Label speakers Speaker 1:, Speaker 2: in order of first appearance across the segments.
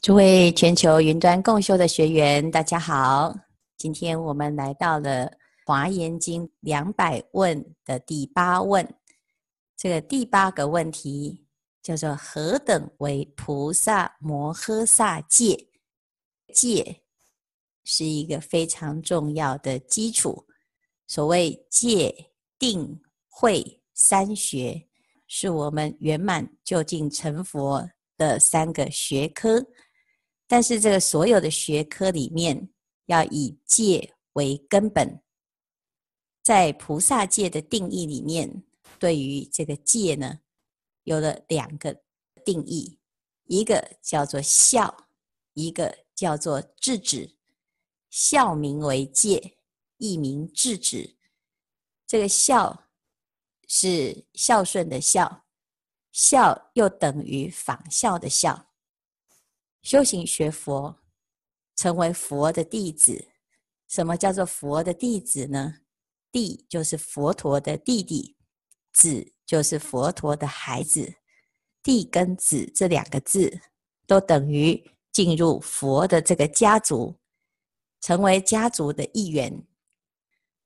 Speaker 1: 诸位全球云端共修的学员，大家好。今天我们来到了《华严经》两百问的第八问。这个第八个问题叫做“何等为菩萨摩诃萨戒？”戒是一个非常重要的基础。所谓戒、定、慧三学，是我们圆满究竟成佛的三个学科。但是这个所有的学科里面，要以戒为根本。在菩萨戒的定义里面，对于这个戒呢，有了两个定义，一个叫做孝，一个叫做制止。孝名为戒，亦名制止。这个孝是孝顺的孝，孝又等于仿效的效。修行学佛，成为佛的弟子。什么叫做佛的弟子呢？弟就是佛陀的弟弟，子就是佛陀的孩子。弟跟子这两个字，都等于进入佛的这个家族，成为家族的一员。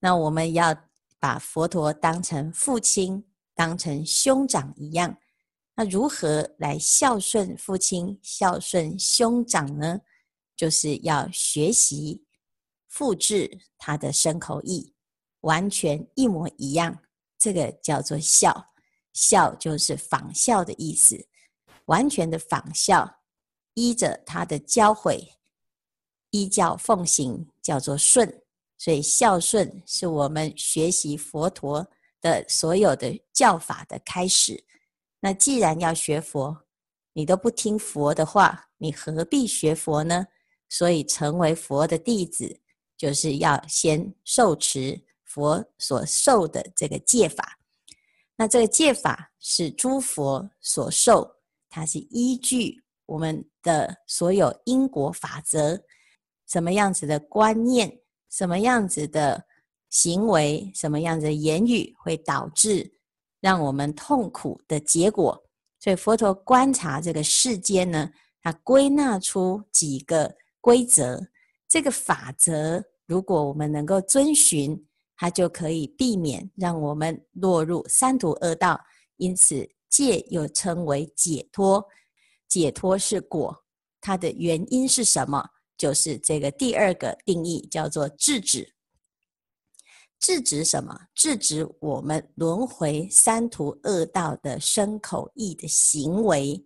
Speaker 1: 那我们要把佛陀当成父亲，当成兄长一样。那如何来孝顺父亲、孝顺兄长呢？就是要学习复制他的身口意，完全一模一样。这个叫做孝，孝就是仿效的意思，完全的仿效，依着他的教诲，依教奉行，叫做顺。所以孝顺是我们学习佛陀的所有的教法的开始。那既然要学佛，你都不听佛的话，你何必学佛呢？所以成为佛的弟子，就是要先受持佛所受的这个戒法。那这个戒法是诸佛所受，它是依据我们的所有因果法则，什么样子的观念，什么样子的行为，什么样子的言语会导致。让我们痛苦的结果，所以佛陀观察这个世间呢，他归纳出几个规则。这个法则，如果我们能够遵循，它就可以避免让我们落入三途恶道。因此，戒又称为解脱。解脱是果，它的原因是什么？就是这个第二个定义，叫做制止。制止什么？制止我们轮回三途恶道的身口意的行为。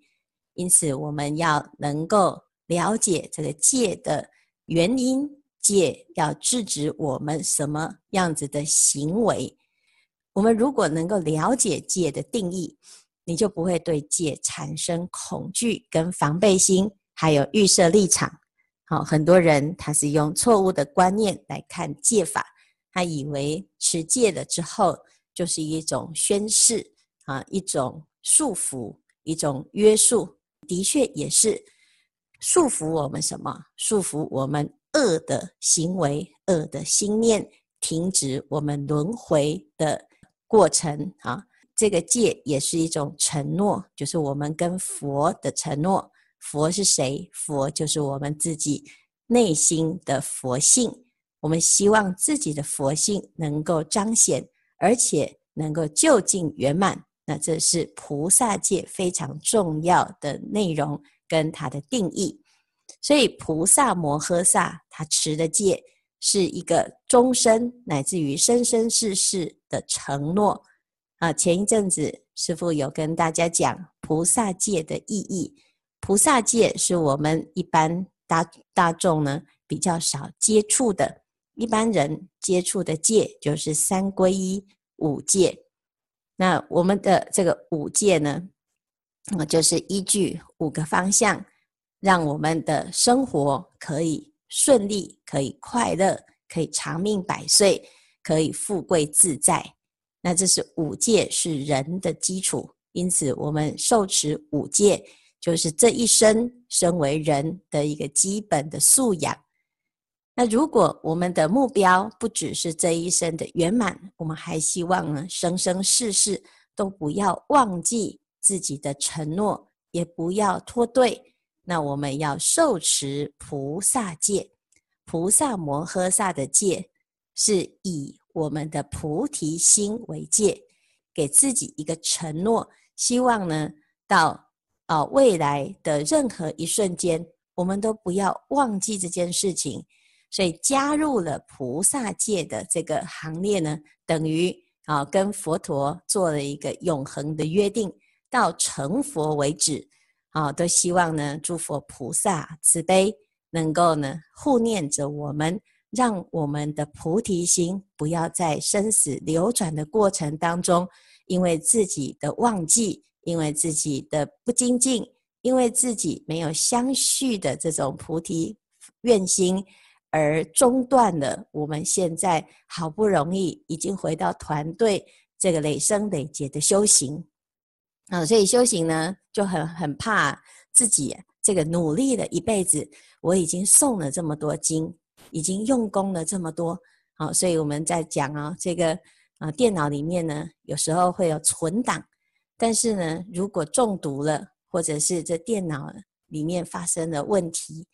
Speaker 1: 因此，我们要能够了解这个戒的原因，戒要制止我们什么样子的行为。我们如果能够了解戒的定义，你就不会对戒产生恐惧跟防备心，还有预设立场。好，很多人他是用错误的观念来看戒法。他以为持戒了之后就是一种宣示啊，一种束缚，一种约束，的确也是束缚我们什么？束缚我们恶的行为、恶的心念，停止我们轮回的过程啊。这个戒也是一种承诺，就是我们跟佛的承诺。佛是谁？佛就是我们自己内心的佛性。我们希望自己的佛性能够彰显，而且能够究竟圆满。那这是菩萨戒非常重要的内容跟它的定义。所以菩萨摩诃萨他持的戒是一个终身乃至于生生世世的承诺。啊，前一阵子师父有跟大家讲菩萨戒的意义。菩萨戒是我们一般大大众呢比较少接触的。一般人接触的戒就是三皈依五戒。那我们的这个五戒呢，就是依据五个方向，让我们的生活可以顺利，可以快乐，可以长命百岁，可以富贵自在。那这是五戒，是人的基础。因此，我们受持五戒，就是这一生身为人的一个基本的素养。那如果我们的目标不只是这一生的圆满，我们还希望呢，生生世世都不要忘记自己的承诺，也不要脱队，那我们要受持菩萨戒，菩萨摩诃萨的戒是以我们的菩提心为戒，给自己一个承诺，希望呢到啊未来的任何一瞬间，我们都不要忘记这件事情。所以加入了菩萨界的这个行列呢，等于啊跟佛陀做了一个永恒的约定，到成佛为止。啊，都希望呢，诸佛菩萨慈悲，能够呢护念着我们，让我们的菩提心不要在生死流转的过程当中，因为自己的忘记，因为自己的不精进，因为自己没有相续的这种菩提愿心，而中断了我们现在好不容易已经回到团队这个累生累劫的修行。啊，所以修行呢，就很很怕自己这个努力了一辈子，我已经诵了这么多经，已经用功了这么多，好，所以我们在讲啊，这个啊电脑里面呢，有时候会有存档，但是呢，如果中毒了，或者是这电脑里面发生了问题，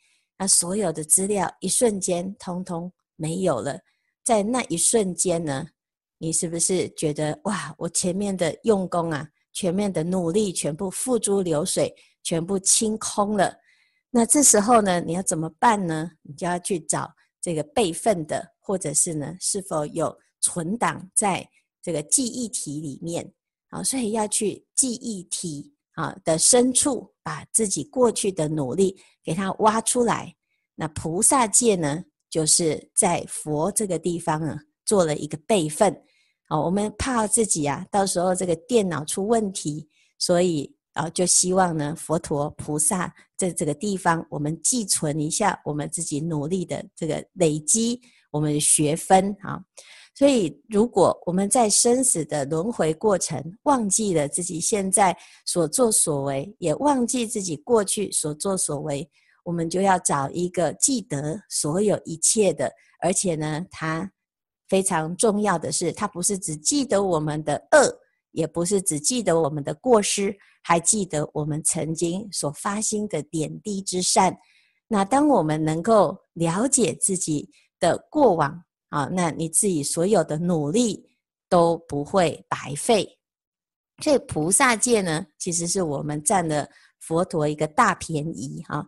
Speaker 1: 那所有的资料一瞬间通通没有了，在那一瞬间呢，你是不是觉得哇，我前面的用功啊？前面的努力全部付诸流水，全部清空了。那这时候呢，你要怎么办呢？你就要去找这个备份的，或者是呢，是否有存档在这个记忆体里面？好，所以要去记忆体啊的深处，把自己过去的努力给它挖出来。那菩萨戒呢，就是在佛这个地方啊，做了一个备份。哦，我们怕自己啊，到时候这个电脑出问题，所以啊，就希望呢，佛陀菩萨在这个地方，我们寄存一下我们自己努力的这个累积，我们的学分啊。所以，如果我们在生死的轮回过程，忘记了自己现在所作所为，也忘记自己过去所作所为，我们就要找一个记得所有一切的，而且呢，他。非常重要的是，他不是只记得我们的恶，也不是只记得我们的过失，还记得我们曾经所发心的点滴之善。那当我们能够了解自己的过往啊，那你自己所有的努力都不会白费。所以菩萨戒呢，其实是我们占了佛陀一个大便宜哈。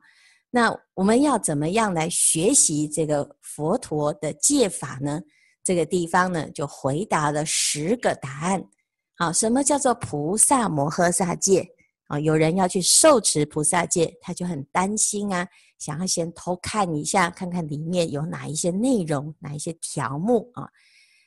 Speaker 1: 那我们要怎么样来学习这个佛陀的戒法呢？这个地方呢，就回答了十个答案。好，什么叫做菩萨摩诃萨戒？啊，有人要去受持菩萨戒，他就很担心啊，想要先偷看一下，看看里面有哪一些内容，哪一些条目啊。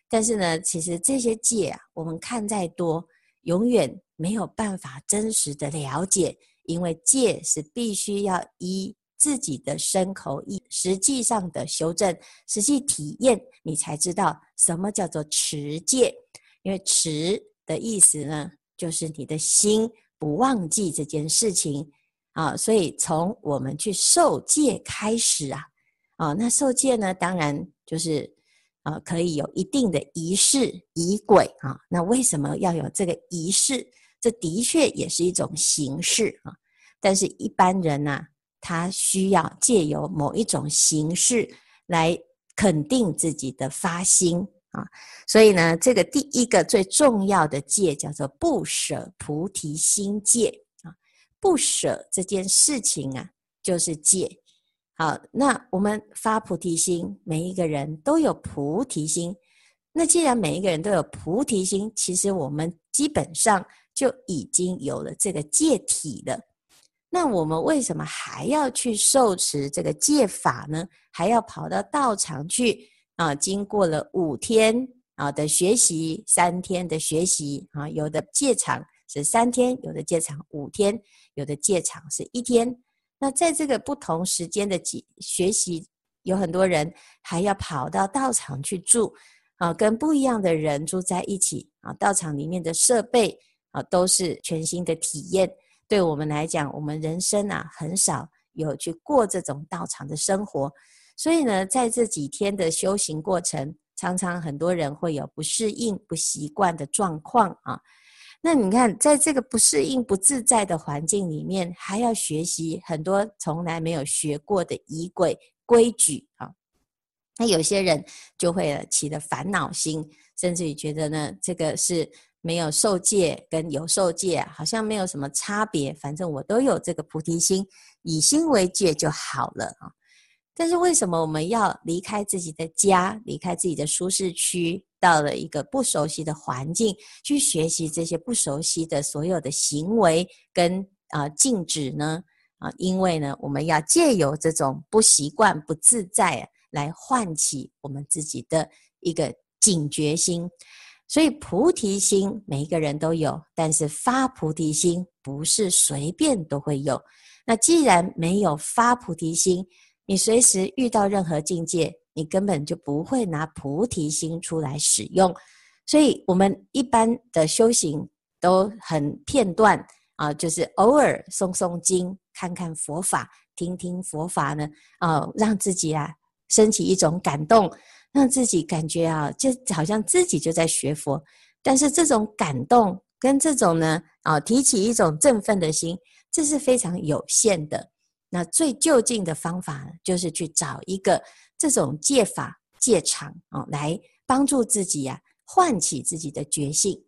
Speaker 1: 但是呢，其实这些戒啊，我们看再多，永远没有办法真实的了解，因为戒是必须要依。自己的身口意，实际上的修正，实际体验，你才知道什么叫做持戒。因为持的意思呢，就是你的心不忘记这件事情啊。所以从我们去受戒开始啊，啊，那受戒呢，当然就是啊，可以有一定的仪式仪轨啊。那为什么要有这个仪式？这的确也是一种形式啊。但是一般人呢、啊？他需要借由某一种形式来肯定自己的发心啊，所以呢，这个第一个最重要的戒叫做不舍菩提心戒。不舍这件事情啊，就是戒。好，那我们发菩提心，每一个人都有菩提心。那既然每一个人都有菩提心，其实我们基本上就已经有了这个戒体了。那我们为什么还要去受持这个戒法呢？还要跑到道场去啊？经过了五天啊的学习，三天的学习啊，有的戒场是三天，有的戒场五天，有的戒场是一天。那在这个不同时间的学习，有很多人还要跑到道场去住啊，跟不一样的人住在一起啊。道场里面的设备啊，都是全新的体验。对我们来讲，我们人生啊很少有去过这种道场的生活，所以呢，在这几天的修行过程，常常很多人会有不适应、不习惯的状况啊。那你看，在这个不适应、不自在的环境里面，还要学习很多从来没有学过的仪轨规矩啊。那有些人就会起了烦恼心，甚至于觉得呢，这个是没有受戒跟有受戒好像没有什么差别，反正我都有这个菩提心，以心为戒就好了啊。但是为什么我们要离开自己的家，离开自己的舒适区，到了一个不熟悉的环境，去学习这些不熟悉的所有的行为跟啊、禁止呢？啊，因为呢，我们要借由这种不习惯、不自在，来唤起我们自己的一个警觉心。所以菩提心每一个人都有，但是发菩提心不是随便都会有。那既然没有发菩提心，你随时遇到任何境界，你根本就不会拿菩提心出来使用。所以，我们一般的修行都很片段啊，就是偶尔诵诵经，看看佛法，听听佛法呢，啊，让自己啊升起一种感动，让自己感觉啊，就好像自己就在学佛。但是，这种感动跟这种呢，啊，提起一种振奋的心，这是非常有限的。那最就近的方法，就是去找一个这种戒法戒场啊，来帮助自己呀、啊，唤起自己的觉性。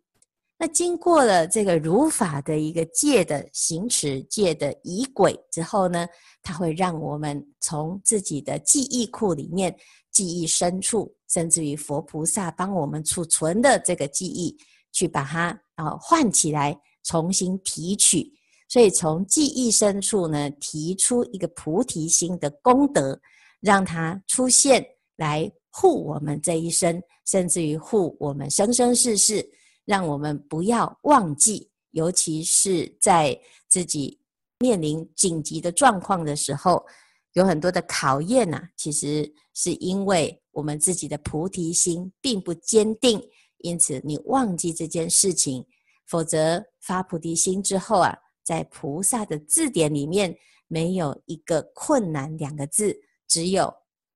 Speaker 1: 那经过了这个如法的一个戒的行持、戒的仪轨之后呢，它会让我们从自己的记忆库里面、记忆深处，甚至于佛菩萨帮我们储存的这个记忆，去把它啊唤起来，重新提取。所以从记忆深处呢，提出一个菩提心的功德，让它出现来护我们这一生，甚至于护我们生生世世，让我们不要忘记。尤其是在自己面临紧急的状况的时候，有很多的考验呐、其实是因为我们自己的菩提心并不坚定，因此你忘记这件事情。否则发菩提心之后啊。在菩萨的字典里面，没有一个困难两个字，只有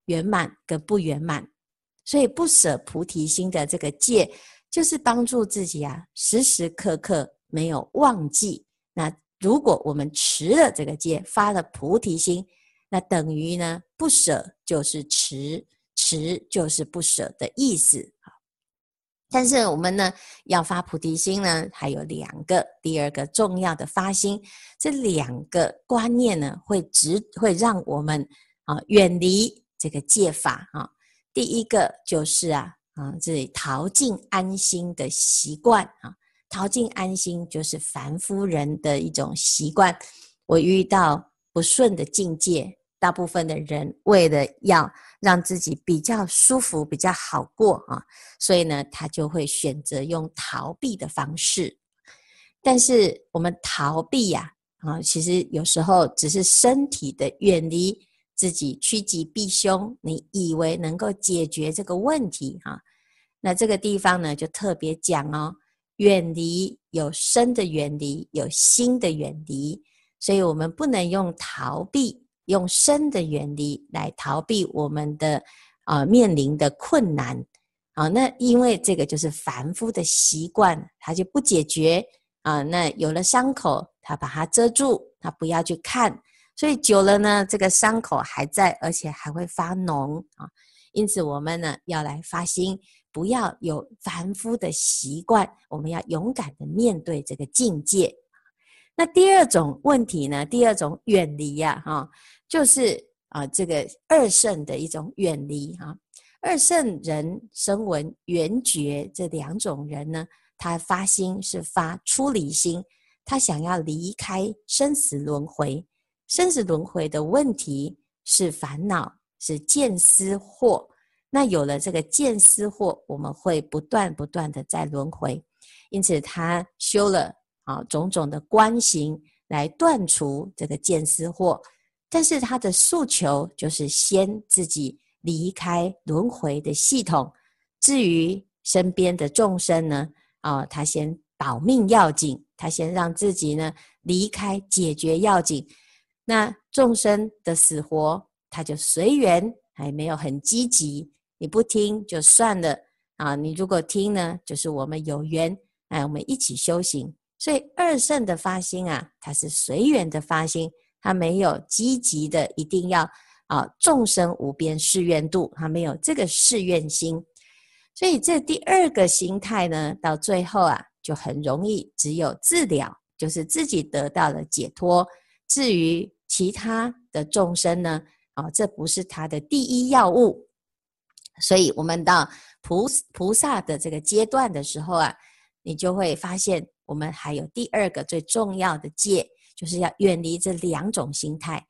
Speaker 1: 圆满跟不圆满。所以不舍菩提心的这个戒，就是帮助自己啊，时时刻刻没有忘记。那如果我们持了这个戒，发了菩提心，那等于呢，不舍就是持，持就是不舍的意思。但是我们呢，要发菩提心呢，还有两个，第二个重要的发心，这两个观念呢，会直会让我们啊远离这个戒法啊。第一个就是啊啊，这里逃尽安心的习惯啊，逃尽安心就是凡夫人的一种习惯。我遇到不顺的境界。大部分的人为了要让自己比较舒服、比较好过啊，所以呢，他就会选择用逃避的方式。但是我们逃避呀，啊，其实有时候只是身体的远离自己，趋吉避凶。你以为能够解决这个问题啊？那这个地方呢，就特别讲哦，远离有身的远离，有心的远离，所以我们不能用逃避。用身的远离来逃避我们的啊、面临的困难啊，那因为这个就是凡夫的习惯，他就不解决啊。那有了伤口，他把它遮住，他不要去看，所以久了呢，这个伤口还在，而且还会发脓啊。因此，我们呢要来发心，不要有凡夫的习惯，我们要勇敢的面对这个境界。那第二种问题呢？第二种远离呀，哈，就是啊，这个二圣的一种远离哈。二圣人声闻缘觉这两种人呢，他发心是发出离心，他想要离开生死轮回。生死轮回的问题是烦恼，是见思惑。那有了这个见思惑，我们会不断不断的在轮回。因此，他修了。啊，种种的观行来断除这个见思惑，但是他的诉求就是先自己离开轮回的系统。至于身边的众生呢，啊，他先保命要紧，他先让自己呢离开解决要紧。那众生的死活，他就随缘，还没有很积极。你不听就算了啊，你如果听呢，就是我们有缘。哎，我们一起修行。所以二圣的发心啊，它是随缘的发心，他没有积极的一定要啊众生无边誓愿度，他没有这个誓愿心。所以这第二个心态呢，到最后啊，就很容易只有自了，就是自己得到了解脱。至于其他的众生呢，啊，这不是他的第一要务。所以，我们到菩菩萨的这个阶段的时候啊，你就会发现，我们还有第二个最重要的戒，就是要远离这两种心态。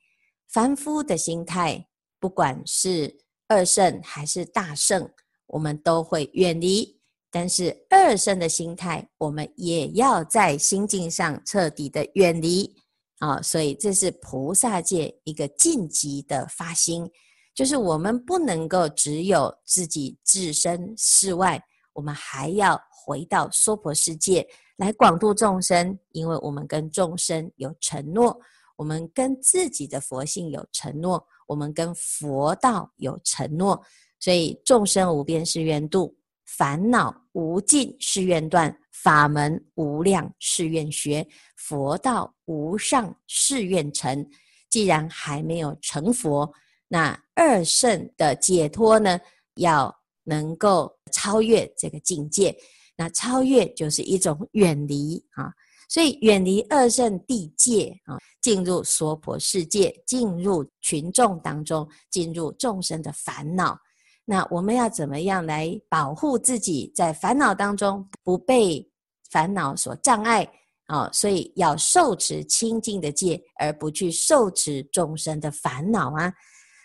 Speaker 1: 凡夫的心态，不管是二圣还是大圣，我们都会远离。但是二圣的心态，我们也要在心境上彻底的远离啊。所以，这是菩萨戒一个晋级的发心。就是我们不能够只有自己置身事外，我们还要回到娑婆世界来广度众生，因为我们跟众生有承诺，我们跟自己的佛性有承诺，我们跟佛道有承诺，所以众生无边誓愿度，烦恼无尽誓愿断，法门无量誓愿学，佛道无上誓愿成。既然还没有成佛，那二圣的解脱呢，要能够超越这个境界。那超越就是一种远离啊，所以远离二圣地界啊，进入娑婆世界，进入群众当中，进入众生的烦恼。那我们要怎么样来保护自己，在烦恼当中不被烦恼所障碍啊？所以要受持清净的戒，而不去受持众生的烦恼啊。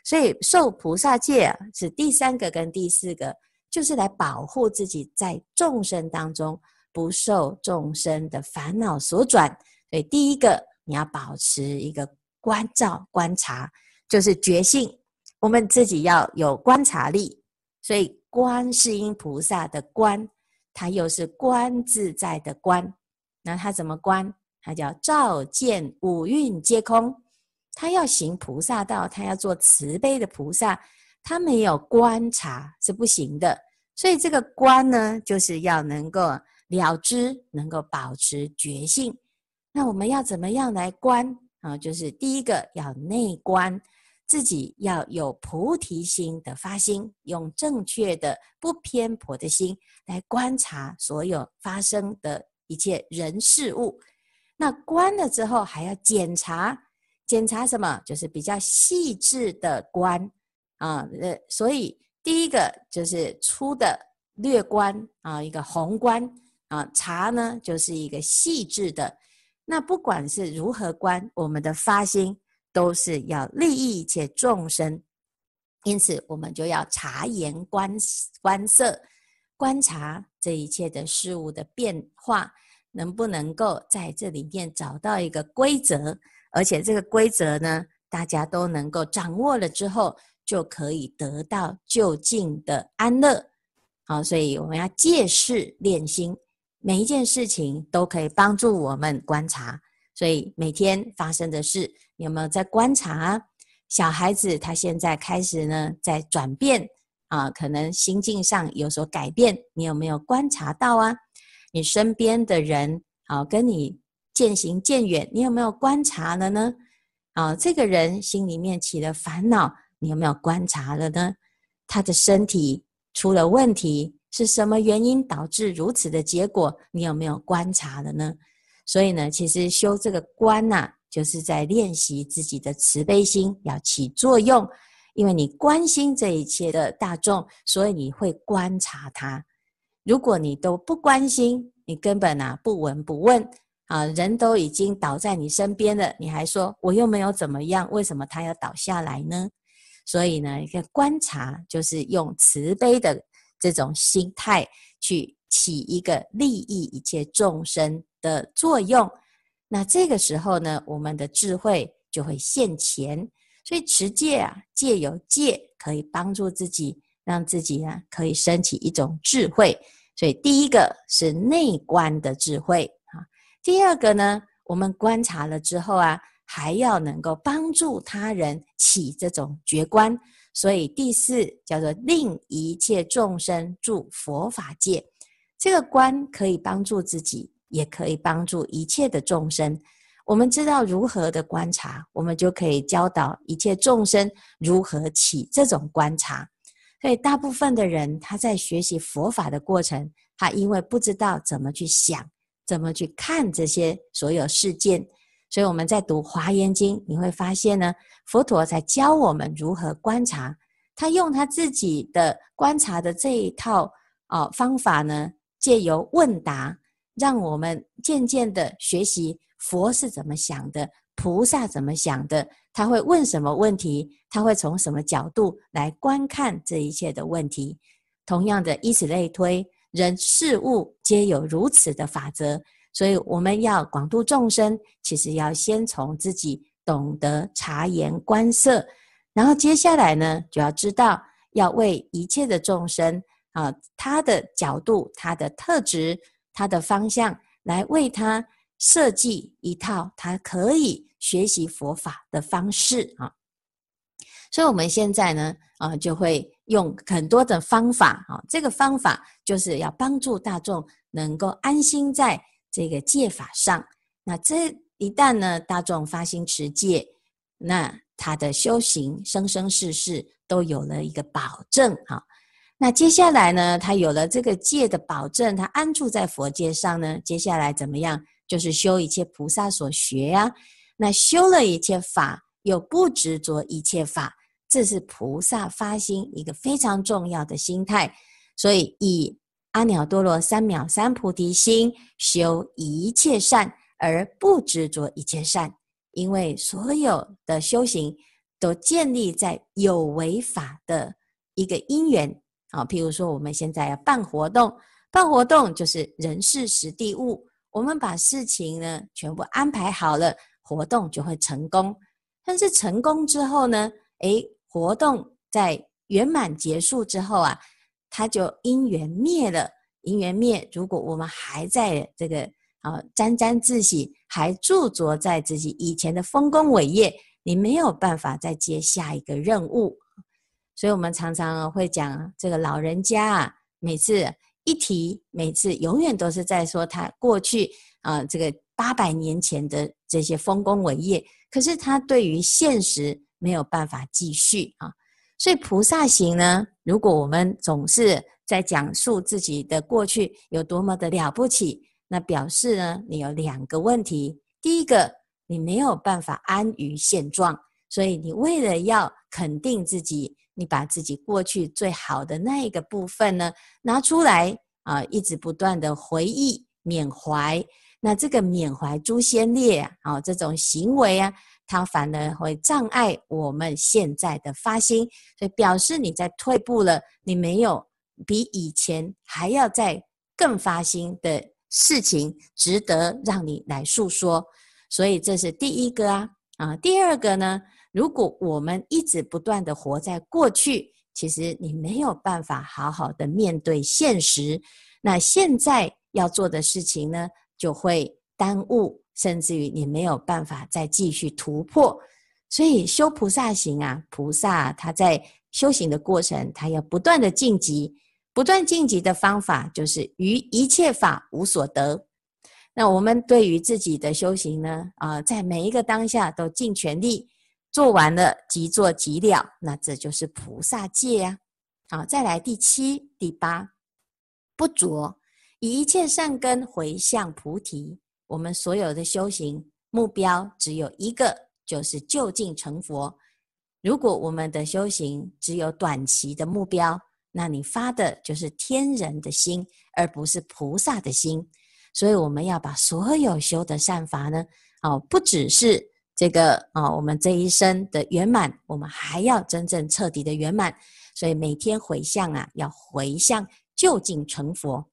Speaker 1: 所以受菩萨戒啊，是第三个跟第四个，就是来保护自己在众生当中不受众生的烦恼所转。所以第一个你要保持一个观照观察，就是觉性，我们自己要有观察力。所以观世音菩萨的观，它又是观自在的观。那它怎么观？它叫照见五蕴皆空。他要行菩萨道，他要做慈悲的菩萨，他没有观察是不行的。所以这个观呢，就是要能够了知，能够保持觉性。那我们要怎么样来观啊？就是第一个要内观，自己要有菩提心的发心，用正确的不偏颇的心来观察所有发生的一切人事物。那观了之后，还要检查。检查什么？就是比较细致的观啊，呃，所以第一个就是粗的略观啊，一个宏观啊，察呢就是一个细致的。那不管是如何观，我们的发心都是要利益一切众生，因此我们就要察言观观色，观察这一切的事物的变化，能不能够在这里面找到一个规则。而且这个规则呢，大家都能够掌握了之后，就可以得到就近的安乐。好，所以我们要借事练心，每一件事情都可以帮助我们观察。所以每天发生的事，你有没有在观察？小孩子他现在开始呢，在转变啊，可能心境上有所改变，你有没有观察到啊？你身边的人，啊，跟你。渐行渐远，你有没有观察了呢？啊，这个人心里面起了烦恼，你有没有观察了呢？他的身体出了问题，是什么原因导致如此的结果？你有没有观察了呢？所以呢，其实修这个观呐、就是在练习自己的慈悲心要起作用，因为你关心这一切的大众，所以你会观察他。如果你都不关心，你根本啊不闻不问。啊，人都已经倒在你身边了，你还说我又没有怎么样，为什么他要倒下来呢？所以呢，一个观察就是用慈悲的这种心态去起一个利益一切众生的作用。那这个时候呢，我们的智慧就会现前。所以持戒啊，戒有戒可以帮助自己，让自己啊可以升起一种智慧。所以第一个是内观的智慧啊。第二个呢，我们观察了之后啊，还要能够帮助他人起这种觉观，所以第四叫做令一切众生住佛法界。这个观可以帮助自己，也可以帮助一切的众生。我们知道如何的观察，我们就可以教导一切众生如何起这种观察。所以，大部分的人他在学习佛法的过程，他因为不知道怎么去想，怎么去看这些所有事件，所以我们在读《华严经》，你会发现呢，佛陀在教我们如何观察。他用他自己的观察的这一套啊方法呢，借由问答，让我们渐渐的学习佛是怎么想的，菩萨怎么想的，他会问什么问题，他会从什么角度来观看这一切的问题。同样的，以此类推，人事物皆有如此的法则。所以，我们要广度众生，其实要先从自己懂得察言观色。然后接下来呢，就要知道要为一切的众生啊，他的角度、他的特质、他的方向，来为他设计一套他可以学习佛法的方式啊。所以我们现在呢，啊，就会用很多的方法啊，这个方法就是要帮助大众能够安心在这个戒法上。那这一旦呢，大众发心持戒，那他的修行生生世世都有了一个保证啊。那接下来呢，他有了这个戒的保证，他安住在佛界上呢，接下来怎么样？就是修一切菩萨所学呀、那修了一切法，又不执着一切法，这是菩萨发心一个非常重要的心态。所以以阿耨多罗三藐三菩提心修一切善，而不执着一切善。因为所有的修行都建立在有为法的一个因缘啊，譬如说我们现在要办活动，办活动就是人事时地物，我们把事情呢全部安排好了，活动就会成功。但是成功之后呢，诶，活动在圆满结束之后啊，它就因缘灭了，因缘灭，如果我们还在这个。啊，沾沾自喜，还驻着在自己以前的丰功伟业，你没有办法再接下一个任务。所以，我们常常会讲，这个老人家啊，每次一提，每次永远都是在说他过去啊，这个八百年前的这些丰功伟业，可是他对于现实没有办法继续啊。所以，菩萨行呢，如果我们总是在讲述自己的过去有多么的了不起。那表示呢，你有两个问题。第一个，你没有办法安于现状，所以你为了要肯定自己，你把自己过去最好的那一个部分呢拿出来啊，一直不断的回忆缅怀。那这个缅怀诸先烈啊，这种行为啊，它反而会障碍我们现在的发心，所以表示你在退步了，你没有比以前还要再更发心的。事情值得让你来诉说，所以这是第一个啊啊。第二个呢，如果我们一直不断的活在过去，其实你没有办法好好的面对现实。那现在要做的事情呢，就会耽误，甚至于你没有办法再继续突破。所以修菩萨行啊，菩萨他在修行的过程，他要不断的晋级。不断晋级的方法就是于一切法无所得。那我们对于自己的修行呢，啊，在每一个当下都尽全力做完了，即做即了，那这就是菩萨戒啊。好，再来第七、第八，不着以一切善根回向菩提。我们所有的修行目标只有一个，就是究竟成佛。如果我们的修行只有短期的目标，那你发的就是天人的心，而不是菩萨的心。所以我们要把所有修的善法呢，哦，不只是这个哦，我们这一生的圆满，我们还要真正彻底的圆满。所以每天回向啊，要回向究竟成佛。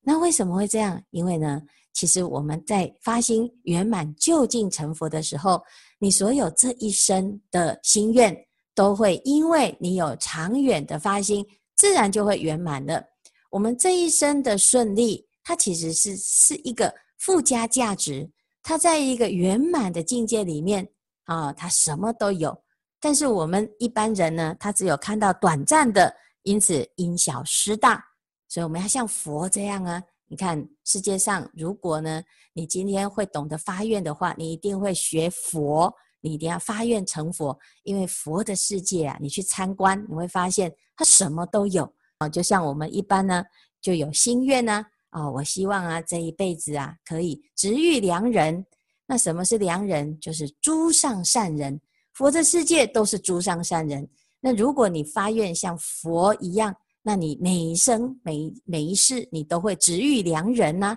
Speaker 1: 那为什么会这样？因为呢，其实我们在发心圆满究竟成佛的时候，你所有这一生的心愿，都会因为你有长远的发心。自然就会圆满了。我们这一生的顺利，它其实是是一个附加价值。它在一个圆满的境界里面啊，它什么都有。但是我们一般人呢，他只有看到短暂的，因此因小失大。所以我们要像佛这样啊！你看世界上，如果呢，你今天会懂得发愿的话，你一定会学佛，你一定要发愿成佛。因为佛的世界啊，你去参观，你会发现它什么都有啊。就像我们一般呢，就有心愿呢，啊，我希望啊，这一辈子啊，可以值遇良人。那什么是良人？就是诸上善人。佛的世界都是诸上善人。那如果你发愿像佛一样，那你每一生每每一世你都会值遇良人呐。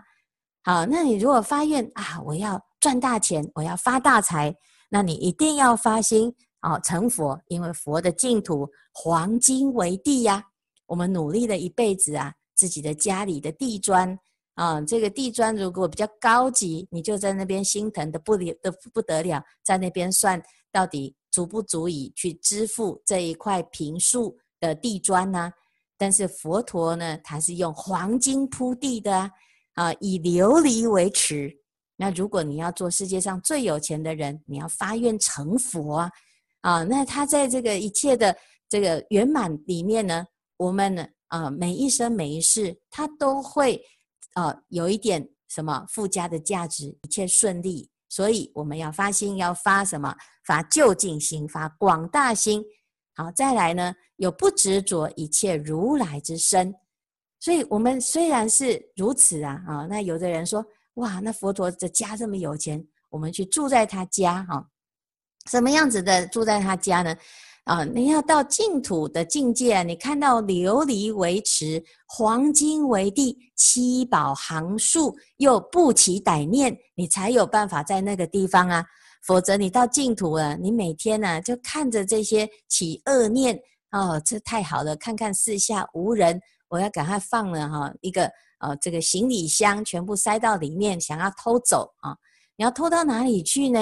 Speaker 1: 好，那你如果发愿啊，我要赚大钱，我要发大财，那你一定要发心啊，成佛，因为佛的净土黄金为地呀。我们努力了一辈子啊，自己的家里的地砖啊，这个地砖如果比较高级，你就在那边心疼的不得的不得了，在那边算到底足不足以去支付这一块平数的地砖呢？但是佛陀呢，他是用黄金铺地的啊，以琉璃为池。那如果你要做世界上最有钱的人，你要发愿成佛啊，啊，那他在这个一切的这个圆满里面呢，我们呢，啊，每一生每一世，他都会啊有一点什么附加的价值，一切顺利。所以我们要发心，要发什么？发究竟心，发广大心。好，再来呢，有不执着一切如来之身，所以我们虽然是如此啊，啊，那有的人说，哇，那佛陀的家这么有钱，我们去住在他家，哈，什么样子的住在他家呢？啊，你要到净土的境界，你看到琉璃为池，黄金为地，七宝行树，又不起歹念，你才有办法在那个地方啊。否则你到净土了，你每天呢、就看着这些起恶念哦，这太好了，看看四下无人，我要赶快放了哈一个呃这个行李箱全部塞到里面，想要偷走啊！你要偷到哪里去呢？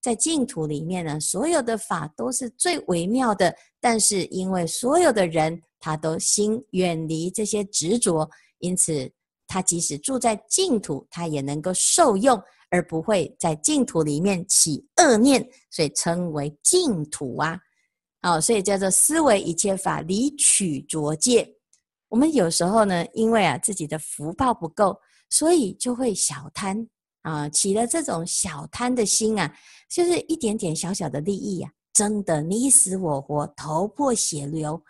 Speaker 1: 在净土里面呢，所有的法都是最微妙的，但是因为所有的人他都心远离这些执着，因此他即使住在净土，他也能够受用。而不会在净土里面起恶念，所以称为净土啊。哦，所以叫做思维一切法离取着界。我们有时候呢，因为啊自己的福报不够，所以就会小贪啊，起了这种小贪的心啊，就是一点点小小的利益呀，争得你死我活，头破血流。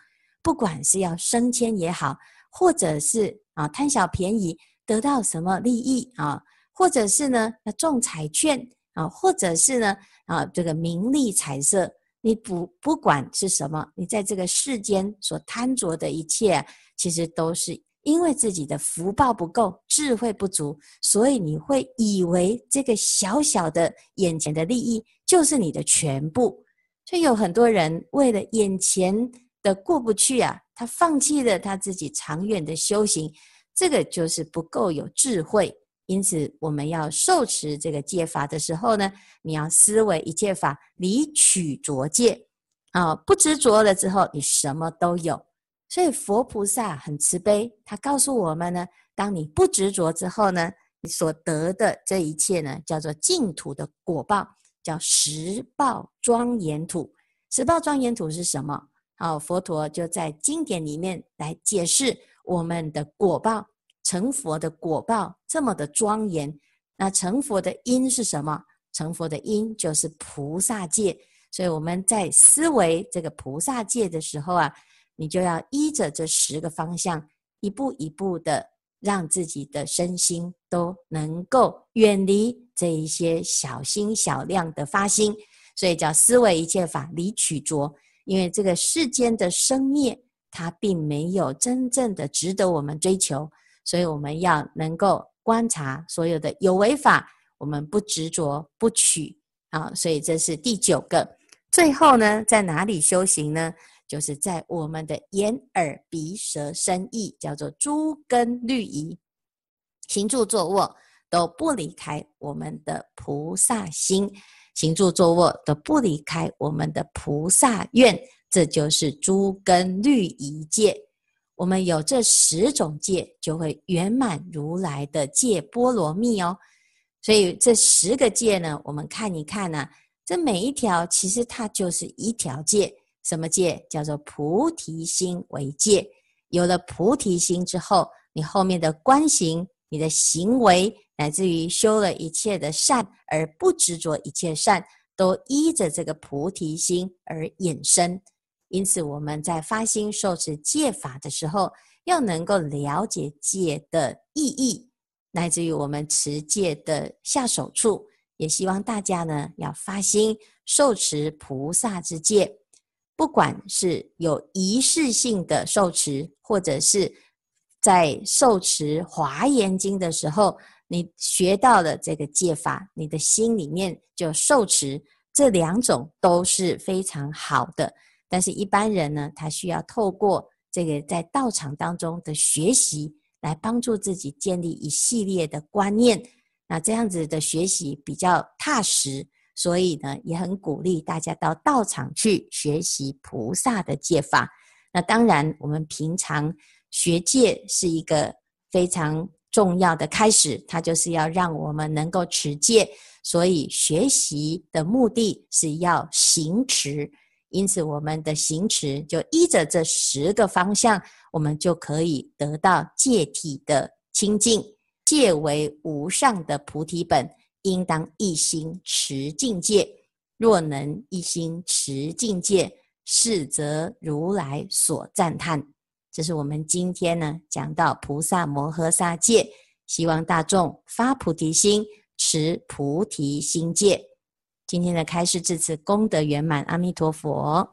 Speaker 1: 不管是要升迁也好，或者是啊贪小便宜得到什么利益啊。或者是呢，要中彩券啊，或者是呢，啊，这个名利财色，你不不管是什么，你在这个世间所贪着的一切，其实都是因为自己的福报不够，智慧不足，所以你会以为这个小小的眼前的利益就是你的全部。所以有很多人为了眼前的过不去啊，他放弃了他自己长远的修行，这个就是不够有智慧。因此，我们要受持这个戒法的时候呢，你要思维一切法离取着戒啊，不执着了之后，你什么都有。所以佛菩萨很慈悲，他告诉我们呢，当你不执着之后呢，你所得的这一切呢，叫做净土的果报，叫十报庄严土。十报庄严土是什么？好，佛陀就在经典里面来解释我们的果报。成佛的果报这么的庄严，那成佛的因是什么？成佛的因就是菩萨戒。所以我们在思维这个菩萨戒的时候啊，你就要依着这十个方向，一步一步的让自己的身心都能够远离这一些小心小量的发心。所以叫思维一切法离取着，因为这个世间的生灭，它并没有真正的值得我们追求。所以我们要能够观察所有的有为法，我们不执着不取啊。所以这是第九个。最后呢，在哪里修行呢？就是在我们的眼耳鼻舌身意，叫做诸根律仪，行住坐卧都不离开我们的菩萨心，行住坐卧都不离开我们的菩萨愿，这就是诸根律仪戒。我们有这十种戒，就会圆满如来的戒波罗蜜哦。所以这十个戒呢，我们看一看呢、这每一条其实它就是一条戒。什么戒？叫做菩提心为戒。有了菩提心之后，你后面的观行、你的行为，乃至于修了一切的善而不执着一切善，都依着这个菩提心而引生。因此，我们在发心受持戒法的时候，要能够了解戒的意义，乃至于我们持戒的下手处。也希望大家呢，要发心受持菩萨之戒，不管是有仪式性的受持，或者是在受持华严经的时候，你学到了这个戒法，你的心里面就受持，这两种都是非常好的。但是，一般人呢，他需要透过这个在道场当中的学习，来帮助自己建立一系列的观念。那这样子的学习比较踏实，所以呢，也很鼓励大家到道场去学习菩萨的戒法。那当然，我们平常学戒是一个非常重要的开始，它就是要让我们能够持戒。所以学习的目的是要行持。因此，我们的行持就依着这十个方向，我们就可以得到戒体的清净。戒为无上的菩提本，应当一心持净戒。若能一心持净戒，是则如来所赞叹。这是我们今天呢讲到菩萨摩诃萨戒，希望大众发菩提心，持菩提心戒。今天的开示至此功德圆满，阿弥陀佛。